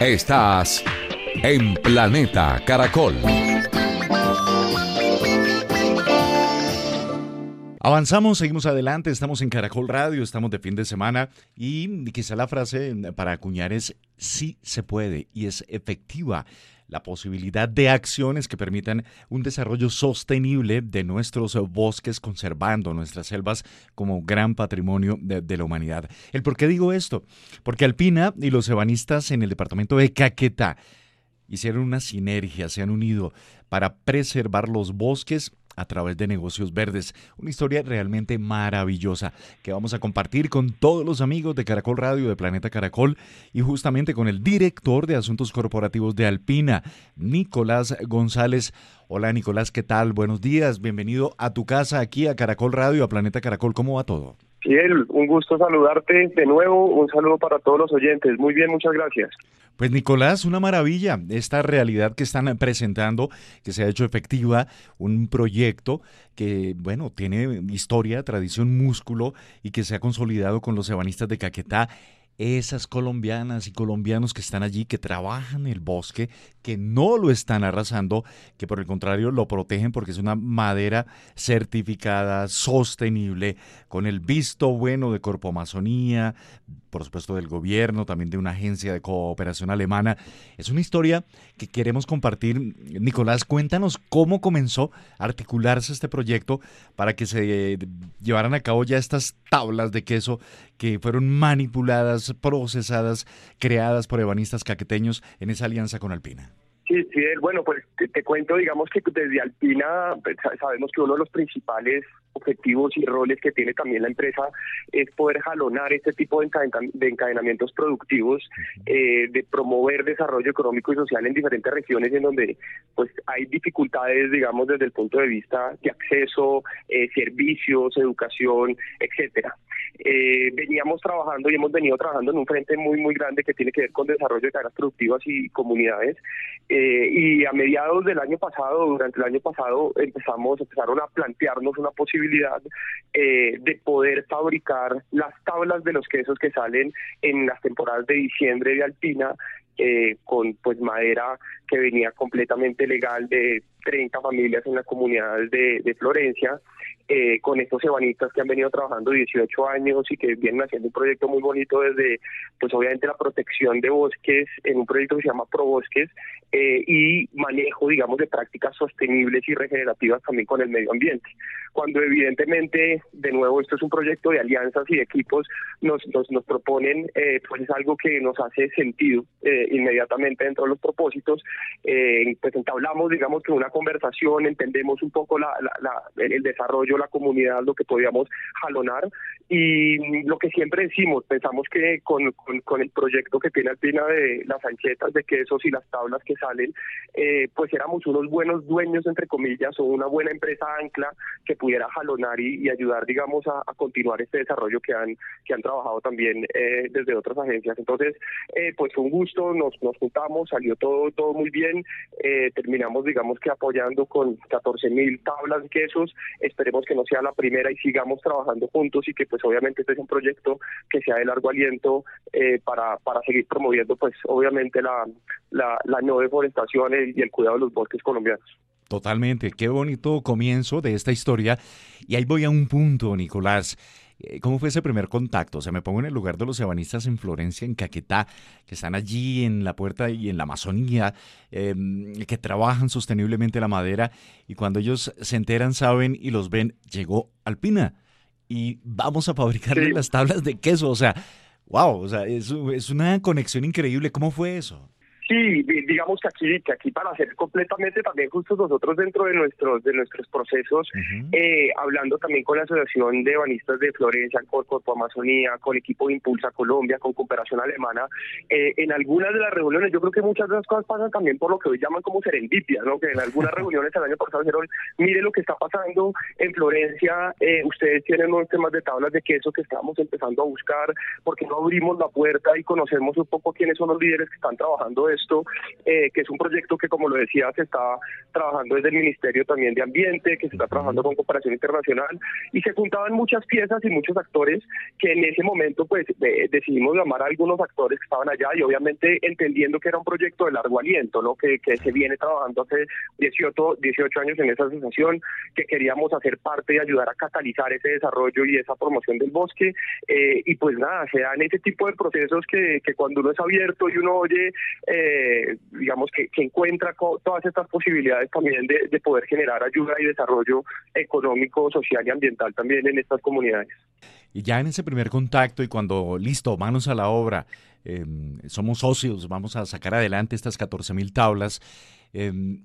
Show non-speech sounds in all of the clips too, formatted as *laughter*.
Estás en Planeta Caracol. Avanzamos, seguimos adelante, estamos en Caracol Radio, estamos de fin de semana y quizá la frase para acuñar es sí se puede y es efectiva la posibilidad de acciones que permitan un desarrollo sostenible de nuestros bosques, conservando nuestras selvas como gran patrimonio de, la humanidad. ¿El por qué digo esto? Porque Alpina y los ebanistas en el departamento de Caquetá hicieron una sinergia, se han unido para preservar los bosques a través de negocios verdes. Una historia realmente maravillosa que vamos a compartir con todos los amigos de Caracol Radio, de Planeta Caracol y justamente con el director de Asuntos Corporativos de Alpina, Nicolás González. Hola Nicolás, ¿qué tal? Buenos días, bienvenido a tu casa aquí a Caracol Radio, a Planeta Caracol. ¿Cómo va todo? Fiel, un gusto saludarte de nuevo, un saludo para todos los oyentes. Muy bien, muchas gracias. Pues Nicolás, una maravilla esta realidad que están presentando, que se ha hecho efectiva, un proyecto que, bueno, tiene historia, tradición, músculo y que se ha consolidado con los ebanistas de Caquetá esas colombianas y colombianos que están allí, que trabajan el bosque, que no lo están arrasando, que por el contrario lo protegen porque es una madera certificada, sostenible, con el visto bueno de Corpo Amazonía, por supuesto del gobierno, también de una agencia de cooperación alemana. Es una historia que queremos compartir. Nicolás, cuéntanos cómo comenzó a articularse este proyecto para que se llevaran a cabo ya estas tablas de queso que fueron manipuladas, procesadas, creadas por ebanistas caqueteños en esa alianza con Alpina. Sí, sí, bueno, pues te, cuento, digamos que desde Alpina pues, sabemos que uno de los principales objetivos y roles que tiene también la empresa es poder jalonar este tipo de, encadenamientos productivos, eh, de promover desarrollo económico y social en diferentes regiones en donde pues hay dificultades, digamos, desde el punto de vista de acceso, eh, servicios, educación, etcétera. Eh, veníamos trabajando y hemos venido trabajando en un frente muy, muy grande que tiene que ver con desarrollo de cadenas productivas y comunidades. Eh, y a mediados del año pasado, durante el año pasado, empezamos, empezaron a plantearnos una posibilidad eh, de poder fabricar las tablas de los quesos que salen en las temporadas de diciembre de Alpina eh, con pues madera que venía completamente legal de 30 familias en la comunidad de, de Florencia eh, con estos ebanistas que han venido trabajando 18 años y que vienen haciendo un proyecto muy bonito desde, pues obviamente la protección de bosques en un proyecto que se llama ProBosques eh, y manejo, digamos, de prácticas sostenibles y regenerativas también con el medio ambiente. Cuando evidentemente, de nuevo, esto es un proyecto de alianzas y de equipos, nos, nos, proponen, eh, pues es algo que nos hace sentido inmediatamente dentro de los propósitos, pues entablamos, digamos, que una conversación, entendemos un poco la, el desarrollo la comunidad, lo que podíamos jalonar y lo que siempre decimos, pensamos que con, con, el proyecto que tiene Alpina de las anchetas de quesos y las tablas que salen, eh, pues éramos unos buenos dueños, entre comillas, o una buena empresa ancla que pudiera jalonar y, ayudar, digamos, a, continuar este desarrollo que han, que han trabajado también eh, desde otras agencias. Entonces, eh, pues fue un gusto, nos, nos juntamos, salió todo, todo muy bien, terminamos, digamos, que apoyando con 14 mil tablas de quesos, esperemos que no sea la primera y sigamos trabajando juntos y que pues obviamente este es un proyecto que sea de largo aliento eh, para, para seguir promoviendo pues obviamente la, la, la no deforestación y el cuidado de los bosques colombianos. Totalmente, qué bonito comienzo de esta historia. Y ahí voy a un punto, Nicolás. Eh, ¿Cómo fue ese primer contacto? O sea, me pongo en el lugar de los ebanistas en Florencia, en Caquetá, que están allí en la puerta y en la Amazonía, em, que trabajan sosteniblemente la madera, y cuando ellos se enteran, saben y los ven, llegó Alpina y vamos a fabricarle las tablas de queso. O sea, wow, o sea, es, es una conexión increíble. ¿Cómo fue eso? Sí, digamos que aquí, que aquí para ser completamente también justos nosotros dentro de nuestros de nuestros procesos, eh, hablando también con la Asociación de Banistas de Florencia, con Corpo Amazonía, con equipo de Impulsa Colombia, con Cooperación Alemana, eh, en algunas de las reuniones, yo creo que muchas de las cosas pasan también por lo que hoy llaman como serendipia, ¿no? que en algunas *laughs* reuniones el año pasado dijeron, mire lo que está pasando en Florencia, eh, ustedes tienen unos temas de tablas de queso que estamos empezando a buscar, porque no abrimos la puerta y conocemos un poco quiénes son los líderes que están trabajando esto, eh, que es un proyecto que, como lo decía, se está trabajando desde el Ministerio también de Ambiente, que se está trabajando con cooperación internacional, y se juntaban muchas piezas y muchos actores que en ese momento pues decidimos llamar a algunos actores que estaban allá y obviamente entendiendo que era un proyecto de largo aliento, ¿no? que, que se viene trabajando hace 18, 18 años en esa asociación, que queríamos hacer parte y ayudar a catalizar ese desarrollo y esa promoción del bosque, eh, y pues nada, se dan ese tipo de procesos que, que cuando uno es abierto y uno oye, eh, digamos que, que encuentra todas estas posibilidades también de, de poder generar ayuda y desarrollo económico, social y ambiental también en estas comunidades. Y ya en ese primer contacto y cuando, listo, manos a la obra, em, somos socios, vamos a sacar adelante estas 14 mil tablas. Em,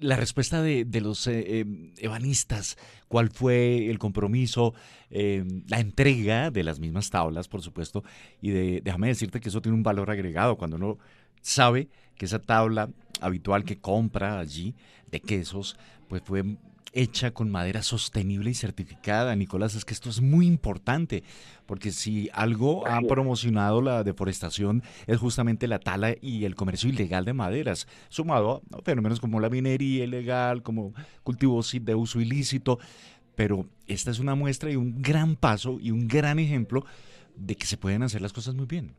la respuesta de, los eh, em, ebanistas, cuál fue el compromiso, la entrega de las mismas tablas, por supuesto, y de, déjame decirte que eso tiene un valor agregado cuando uno sabe que esa tabla habitual que compra allí de quesos, pues fue hecha con madera sostenible y certificada. Nicolás, es que esto es muy importante, porque si algo ha promocionado la deforestación es justamente la tala y el comercio ilegal de maderas, sumado a fenómenos como la minería ilegal, como cultivos de uso ilícito. Pero esta es una muestra y un gran paso y un gran ejemplo de que se pueden hacer las cosas muy bien.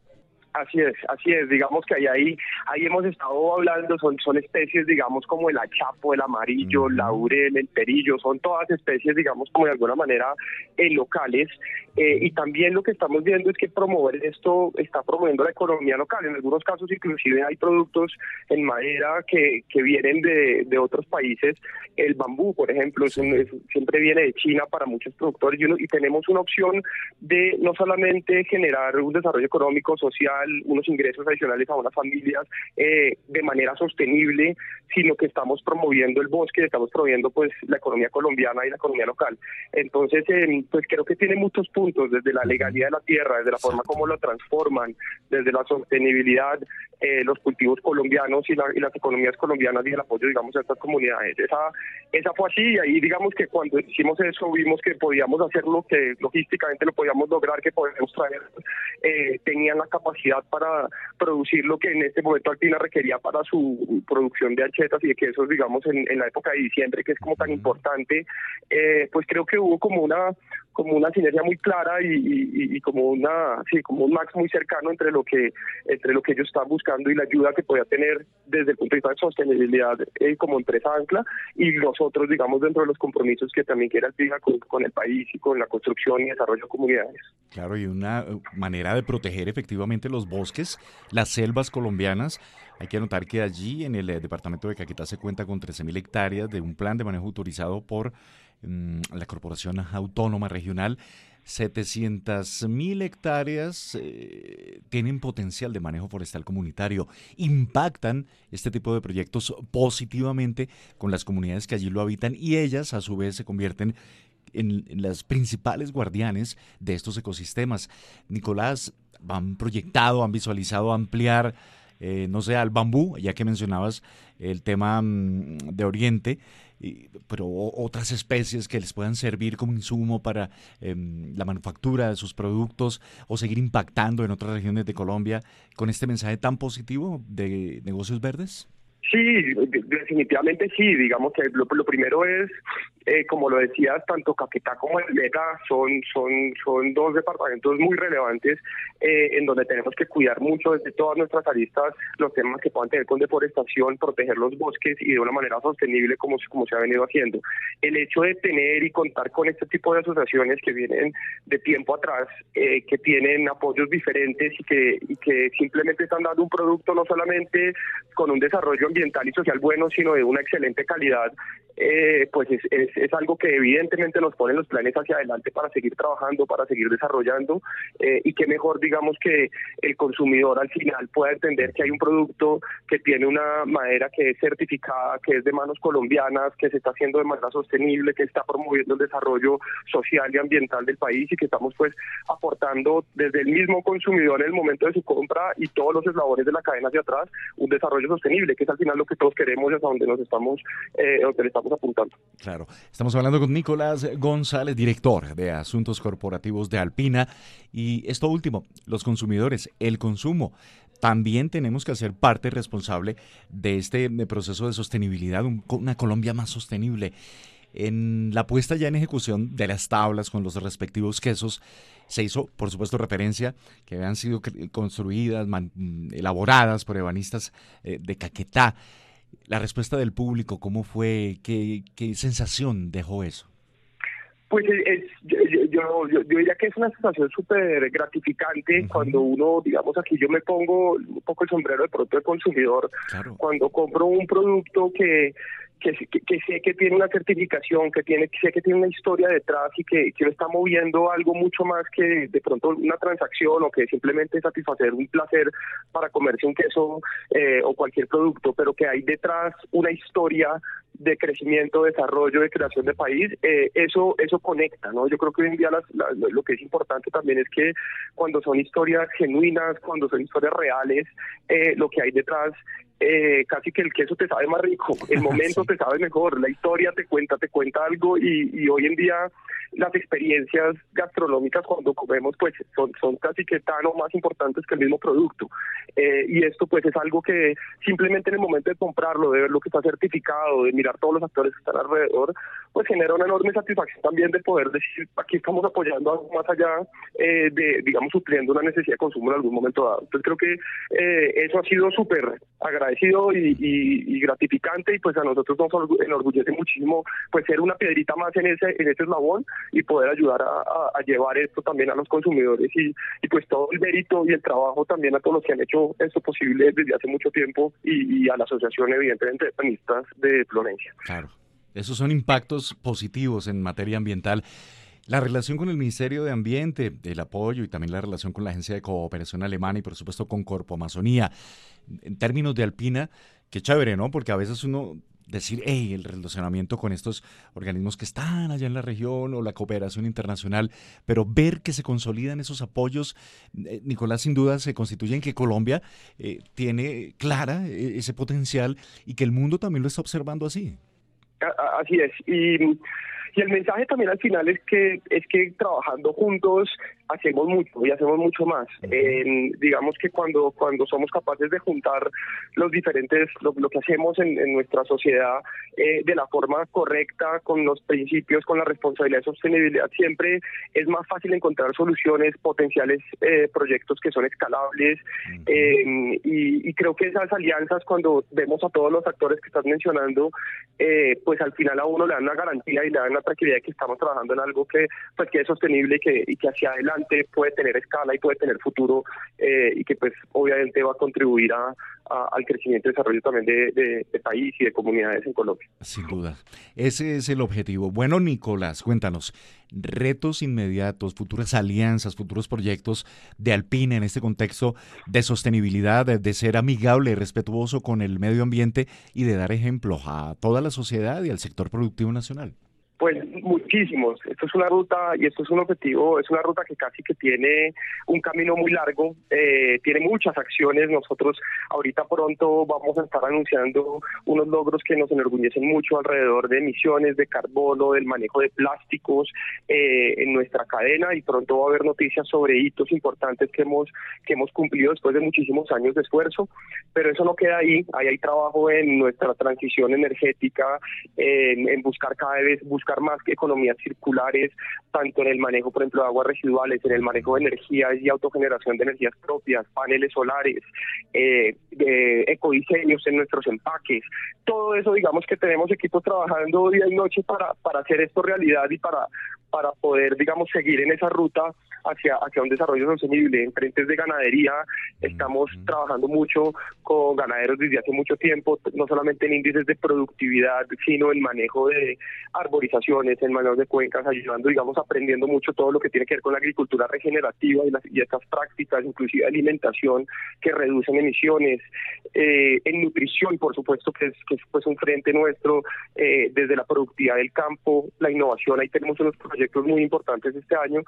Así es, así es. Digamos que ahí, ahí, ahí hemos estado hablando, son, son especies, digamos, como el achapo, el amarillo, el laurel, el perillo, son todas especies, digamos, como de alguna manera eh, locales. Eh, y también lo que estamos viendo es que promover esto está promoviendo la economía local. En algunos casos, inclusive, hay productos en madera que, que vienen de, de otros países. El bambú, por ejemplo, siempre viene de China para muchos productores y, y tenemos una opción de no solamente generar un desarrollo económico, social, unos ingresos adicionales a unas familias eh, de manera sostenible, sino que estamos promoviendo el bosque, estamos promoviendo pues la economía colombiana y la economía local. Entonces, eh, pues creo que tiene muchos puntos, desde la legalidad de la tierra, desde la forma como lo transforman, desde la sostenibilidad, eh, los cultivos colombianos y, las economías colombianas y el apoyo, digamos, a estas comunidades. Esa, esa fue así y ahí, digamos que cuando hicimos eso vimos que podíamos hacerlo, que logísticamente lo podíamos lograr, que podíamos traer, tenían la capacidad para producir lo que en este momento Alpina requería para su producción de achetas y de quesos, digamos, en, en la época de diciembre, que es como tan importante, eh, pues creo que hubo como una como una sinergia muy clara y, como una sí como un max muy cercano entre lo que entre lo que ellos están buscando y la ayuda que podía tener desde el punto de vista de sostenibilidad eh, como empresa ancla y los otros digamos dentro de los compromisos que también quiere Alpina con, con el país y con la construcción y desarrollo de comunidades. Claro y una manera de proteger efectivamente los bosques, las selvas colombianas. Hay que anotar que allí en el eh, departamento de Caquetá se cuenta con 13.000 hectáreas de un plan de manejo autorizado por mm, la Corporación Autónoma Regional. 700.000 hectáreas eh, tienen potencial de manejo forestal comunitario. Impactan este tipo de proyectos positivamente con las comunidades que allí lo habitan y ellas a su vez se convierten en, las principales guardianes de estos ecosistemas. Nicolás, han proyectado, han visualizado ampliar, eh, no sé, al bambú, ya que mencionabas el tema mm, de Oriente, pero otras especies que les puedan servir como insumo para em, la manufactura de sus productos o seguir impactando en otras regiones de Colombia con este mensaje tan positivo de negocios verdes? Sí, definitivamente sí. Digamos que lo, primero es, eh, como lo decías, tanto Caquetá como el Meta son, son, son dos departamentos muy relevantes eh, en donde tenemos que cuidar mucho desde todas nuestras aristas los temas que puedan tener con deforestación, proteger los bosques y de una manera sostenible como, como se ha venido haciendo. El hecho de tener y contar con este tipo de asociaciones que vienen de tiempo atrás, eh, que tienen apoyos diferentes y que, y que simplemente están dando un producto no solamente con un desarrollo ambiental y social bueno, sino de una excelente calidad, eh, pues es, es, algo que evidentemente nos pone los planes hacia adelante para seguir trabajando, para seguir desarrollando eh, y que mejor, digamos, que el consumidor al final pueda entender que hay un producto que tiene una madera que es certificada, que es de manos colombianas, que se está haciendo de manera sostenible, que está promoviendo el desarrollo social y ambiental del país y que estamos pues aportando desde el mismo consumidor en el momento de su compra y todos los eslabones de la cadena hacia atrás un desarrollo sostenible, que es al final lo que todos queremos y hasta donde nos estamos, eh, donde apuntando. Claro, estamos hablando con Nicolás González, director de Asuntos Corporativos de Alpina. Y esto último, los consumidores, el consumo también tenemos que hacer parte responsable de este proceso de sostenibilidad, una Colombia más sostenible. En la puesta ya en ejecución de las tablas con los respectivos quesos, se hizo, por supuesto, referencia que habían sido construidas, elaboradas por ebanistas eh, de Caquetá. La respuesta del público, ¿cómo fue? ¿Qué, qué sensación dejó eso? Pues es, yo, yo, yo, diría que es una sensación súper gratificante cuando uno, digamos aquí yo me pongo un poco el sombrero de pronto de consumidor, cuando compro un producto que que, que, sé que tiene una certificación, que tiene que sé que tiene una historia detrás y que, que está moviendo algo mucho más que de pronto una transacción o que simplemente satisfacer un placer para comerse un queso eh, o cualquier producto, pero que hay detrás una historia de crecimiento, desarrollo, de creación de país, eh, eso eso conecta, ¿no? Yo creo que hoy en día lo que es importante también es que cuando son historias genuinas, cuando son historias reales, eh, lo que hay detrás eh, casi que el queso te sabe más rico, el *laughs* momento te sabe mejor, la historia te cuenta, te cuenta algo y, y hoy en día las experiencias gastronómicas cuando comemos pues son, son casi que tan o más importantes que el mismo producto. Eh, y esto pues es algo que simplemente en el momento de comprarlo, de ver lo que está certificado, de mirar todos los actores que están alrededor, pues genera una enorme satisfacción también de poder decir aquí estamos apoyando algo más allá eh, de, digamos, supliendo una necesidad de consumo en algún momento dado. Entonces creo que eh, eso ha sido súper agradecido y, y, gratificante y pues a nosotros nos enorgullece muchísimo pues ser una piedrita más en ese, en ese eslabón y poder ayudar a, llevar esto también a los consumidores y, y, pues todo el mérito y el trabajo también a todos los que han hecho esto posible desde hace mucho tiempo y, a la asociación evidentemente de panistas de Florencia. Claro, esos son impactos positivos en materia ambiental. La relación con el Ministerio de Ambiente, el apoyo y también la relación con la Agencia de Cooperación Alemana y por supuesto con Corpo Amazonía. En términos de Alpina, qué chévere, ¿no? Porque a veces uno decir, hey, el relacionamiento con estos organismos que están allá en la región o la cooperación internacional, pero ver que se consolidan esos apoyos, eh, Nicolás, sin duda se constituye en que Colombia eh, tiene clara eh, ese potencial y que el mundo también lo está observando así. Así es. Y, y el mensaje también al final es que es que trabajando juntos hacemos mucho y hacemos mucho más. digamos que cuando, cuando somos capaces de juntar los diferentes, lo, que hacemos en, nuestra sociedad eh, de la forma correcta, con los principios, con la responsabilidad de sostenibilidad, siempre es más fácil encontrar soluciones, potenciales eh, proyectos que son escalables. Em, y, creo que esas alianzas, cuando vemos a todos los actores que estás mencionando, eh, pues al final a uno le dan una garantía y le dan la tranquilidad de que estamos trabajando en algo que, pues, que es sostenible y que, y que hacia adelante puede tener escala y puede tener futuro eh, y que pues obviamente va a contribuir a, al crecimiento y desarrollo también de, de, país y de comunidades en Colombia. Sin duda, ese es el objetivo. Bueno, Nicolás, cuéntanos, retos inmediatos, futuras alianzas, futuros proyectos de Alpina en este contexto de sostenibilidad, de, de ser amigable y respetuoso con el medio ambiente y de dar ejemplo a toda la sociedad y al sector productivo nacional. Pues muchísimos. Esto es una ruta y esto es un objetivo, es una ruta que casi que tiene un camino muy largo, eh, tiene muchas acciones. Nosotros ahorita pronto vamos a estar anunciando unos logros que nos enorgullecen mucho alrededor de emisiones de carbono, del manejo de plásticos eh, en nuestra cadena y pronto va a haber noticias sobre hitos importantes que hemos que hemos cumplido después de muchísimos años de esfuerzo. Pero eso no queda ahí. Ahí hay trabajo en nuestra transición energética, en, en buscar cada vez buscar más circulares, tanto en el manejo, por ejemplo, de aguas residuales, en el manejo de energías y autogeneración de energías propias, paneles solares, eh, ecodiseños en nuestros empaques. Todo eso, digamos que tenemos equipos trabajando día y noche para, para hacer esto realidad y para, para poder, digamos, seguir en esa ruta hacia, hacia un desarrollo sostenible. En frentes de ganadería estamos trabajando mucho con ganaderos desde hace mucho tiempo, no solamente en índices de productividad, sino en manejo de arborizaciones, en manejo de cuencas, ayudando, digamos, aprendiendo mucho todo lo que tiene que ver con la agricultura regenerativa y, las, y estas prácticas, inclusive alimentación, que reducen emisiones. Eh, en nutrición, por supuesto, que es, que es pues un frente nuestro eh, desde la productividad del campo, la innovación, ahí tenemos unos proyectos muy importantes este año.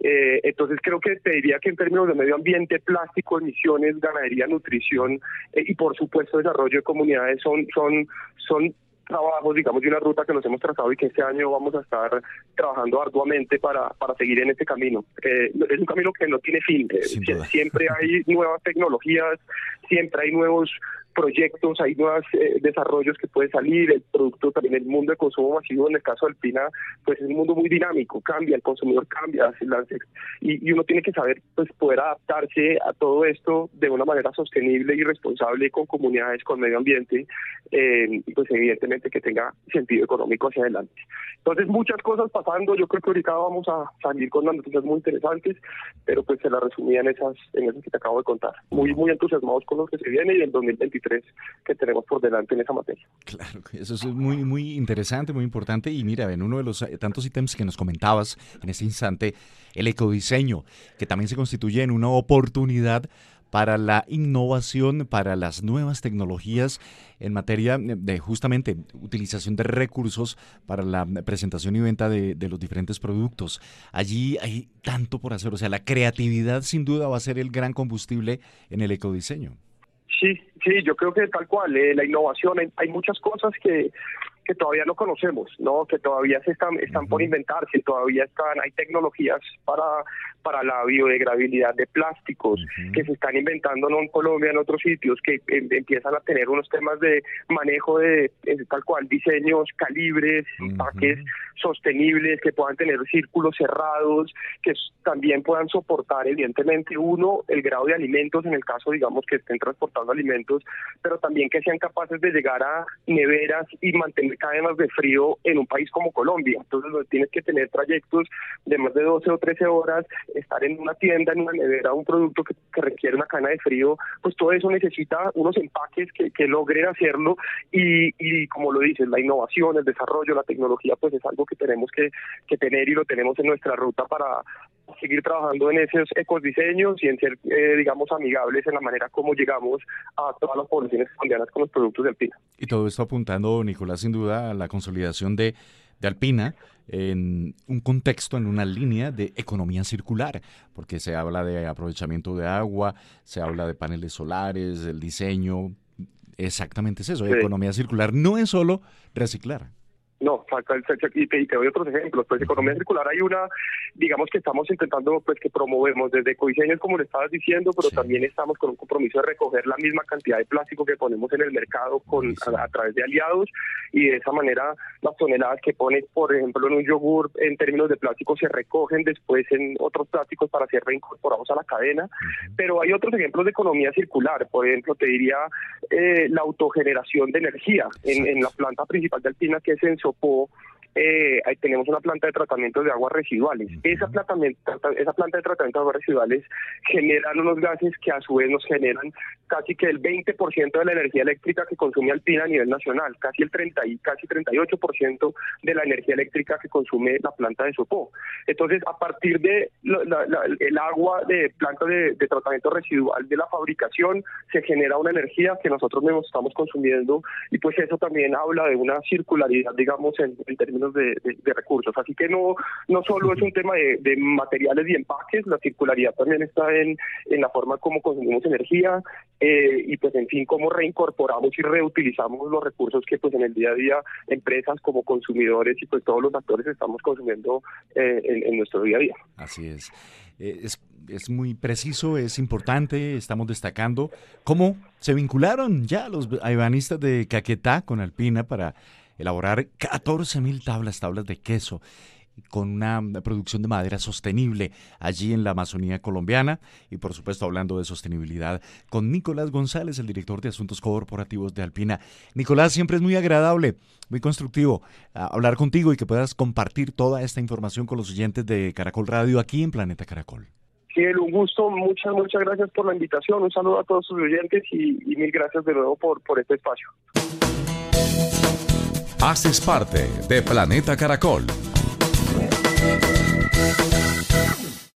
Eh, entonces creo que te diría que en términos de medio ambiente, plástico, emisiones, ganadería, nutrición y por supuesto desarrollo de comunidades son, son, son trabajos, digamos, de una ruta que nos hemos trazado y que este año vamos a estar trabajando arduamente para, para seguir en este camino. Eh, es un camino que no tiene fin. Eh, siempre hay *laughs* nuevas tecnologías, siempre hay nuevos proyectos, hay nuevos eh, desarrollos que pueden salir, el producto también, el mundo de consumo masivo, en el caso de Alpina, pues es un mundo muy dinámico, cambia, el consumidor cambia, y, y uno tiene que saber pues poder adaptarse a todo esto de una manera sostenible y responsable con comunidades, con medio ambiente, eh, y pues evidentemente que tenga sentido económico hacia adelante. Entonces muchas cosas pasando, yo creo que ahorita vamos a salir con unas noticias muy interesantes, pero pues se las resumía en esas, en esas que te acabo de contar. Muy, muy entusiasmados con lo que se viene y el 2023 que tenemos por delante en esa materia. Claro, eso es muy, muy interesante, muy importante. Y mira, en uno de los eh, tantos ítems que nos comentabas en este instante, el ecodiseño, que también se constituye en una oportunidad para la innovación, para las nuevas tecnologías en materia de justamente utilización de recursos para la presentación y venta de, de, los diferentes productos. Allí hay tanto por hacer, o sea, la creatividad sin duda va a ser el gran combustible en el ecodiseño. Sí, sí, yo creo que tal cual, eh, la innovación, hay, muchas cosas que, que todavía no conocemos, ¿no? Que todavía se están, están por inventarse, todavía están, hay tecnologías para, para la biodegradabilidad de plásticos que se están inventando no en Colombia, en otros sitios, que em, empiezan a tener unos temas de manejo de, tal cual, diseños, calibres, empaques sostenibles, que puedan tener círculos cerrados, que también puedan soportar, evidentemente, uno, el grado de alimentos, en el caso, digamos, que estén transportando alimentos, pero también que sean capaces de llegar a neveras y mantener cadenas de frío en un país como Colombia. Entonces, tienes que tener trayectos de más de 12 o 13 horas estar en una tienda, en una nevera, un producto que, requiere una cana de frío, pues todo eso necesita unos empaques que, logren hacerlo y, y como lo dices, la innovación, el desarrollo, la tecnología, pues es algo que tenemos que, que tener y lo tenemos en nuestra ruta para seguir trabajando en esos ecodiseños y en ser, eh, digamos, amigables en la manera como llegamos a todas las poblaciones colombianas con los productos de Alpina. Y todo esto apuntando, Nicolás, sin duda, a la consolidación de de Alpina en un contexto, en una línea de economía circular, porque se habla de aprovechamiento de agua, se habla de paneles solares, el diseño, exactamente es eso, economía circular no es solo reciclar. No, el y te, y te doy otros ejemplos. Pues economía circular hay una, digamos que estamos intentando, pues que promovemos desde Coiseños, como le estabas diciendo, pero también estamos con un compromiso de recoger la misma cantidad de plástico que ponemos en el mercado con a, través de aliados y de esa manera las toneladas que pone, por ejemplo, en un yogur en términos de plástico se recogen después en otros plásticos para ser reincorporados a la cadena. Pero hay otros ejemplos de economía circular. Por ejemplo, te diría eh, la autogeneración de energía en, en la planta principal de Alpina, que es en Sopó, eh, ahí tenemos una planta de tratamiento de aguas residuales. esa, planta, esa planta de tratamiento de aguas residuales generan unos gases que a su vez nos generan casi que el 20% de la energía eléctrica que consume Alpina a nivel nacional, casi el 30 y casi 38% de la energía eléctrica que consume la planta de Sopó. Entonces, a partir de el agua de planta de, tratamiento residual de la fabricación, se genera una energía que nosotros mismos estamos consumiendo y pues eso también habla de una circularidad, digamos, en términos de, recursos. Así que no, no solo es un tema de, materiales y empaques, la circularidad también está en, en la forma como consumimos energía eh, y pues en fin cómo reincorporamos y reutilizamos los recursos que pues en el día a día empresas como consumidores y pues todos los actores estamos consumiendo eh, en, nuestro día a día. Así es. Eh, es. Es muy preciso, es importante, estamos destacando cómo se vincularon ya los aibanistas de Caquetá con Alpina para elaborar 14.000 tablas, tablas de queso con una producción de madera sostenible allí en la Amazonía colombiana y por supuesto hablando de sostenibilidad con Nicolás González, el director de Asuntos Corporativos de Alpina. Nicolás, siempre es muy agradable, muy constructivo ah, hablar contigo y que puedas compartir toda esta información con los oyentes de Caracol Radio aquí en Planeta Caracol. Sí, un gusto, muchas, muchas gracias por la invitación, un saludo a todos sus oyentes y, mil gracias de nuevo por, por este espacio. Haces parte de Planeta Caracol.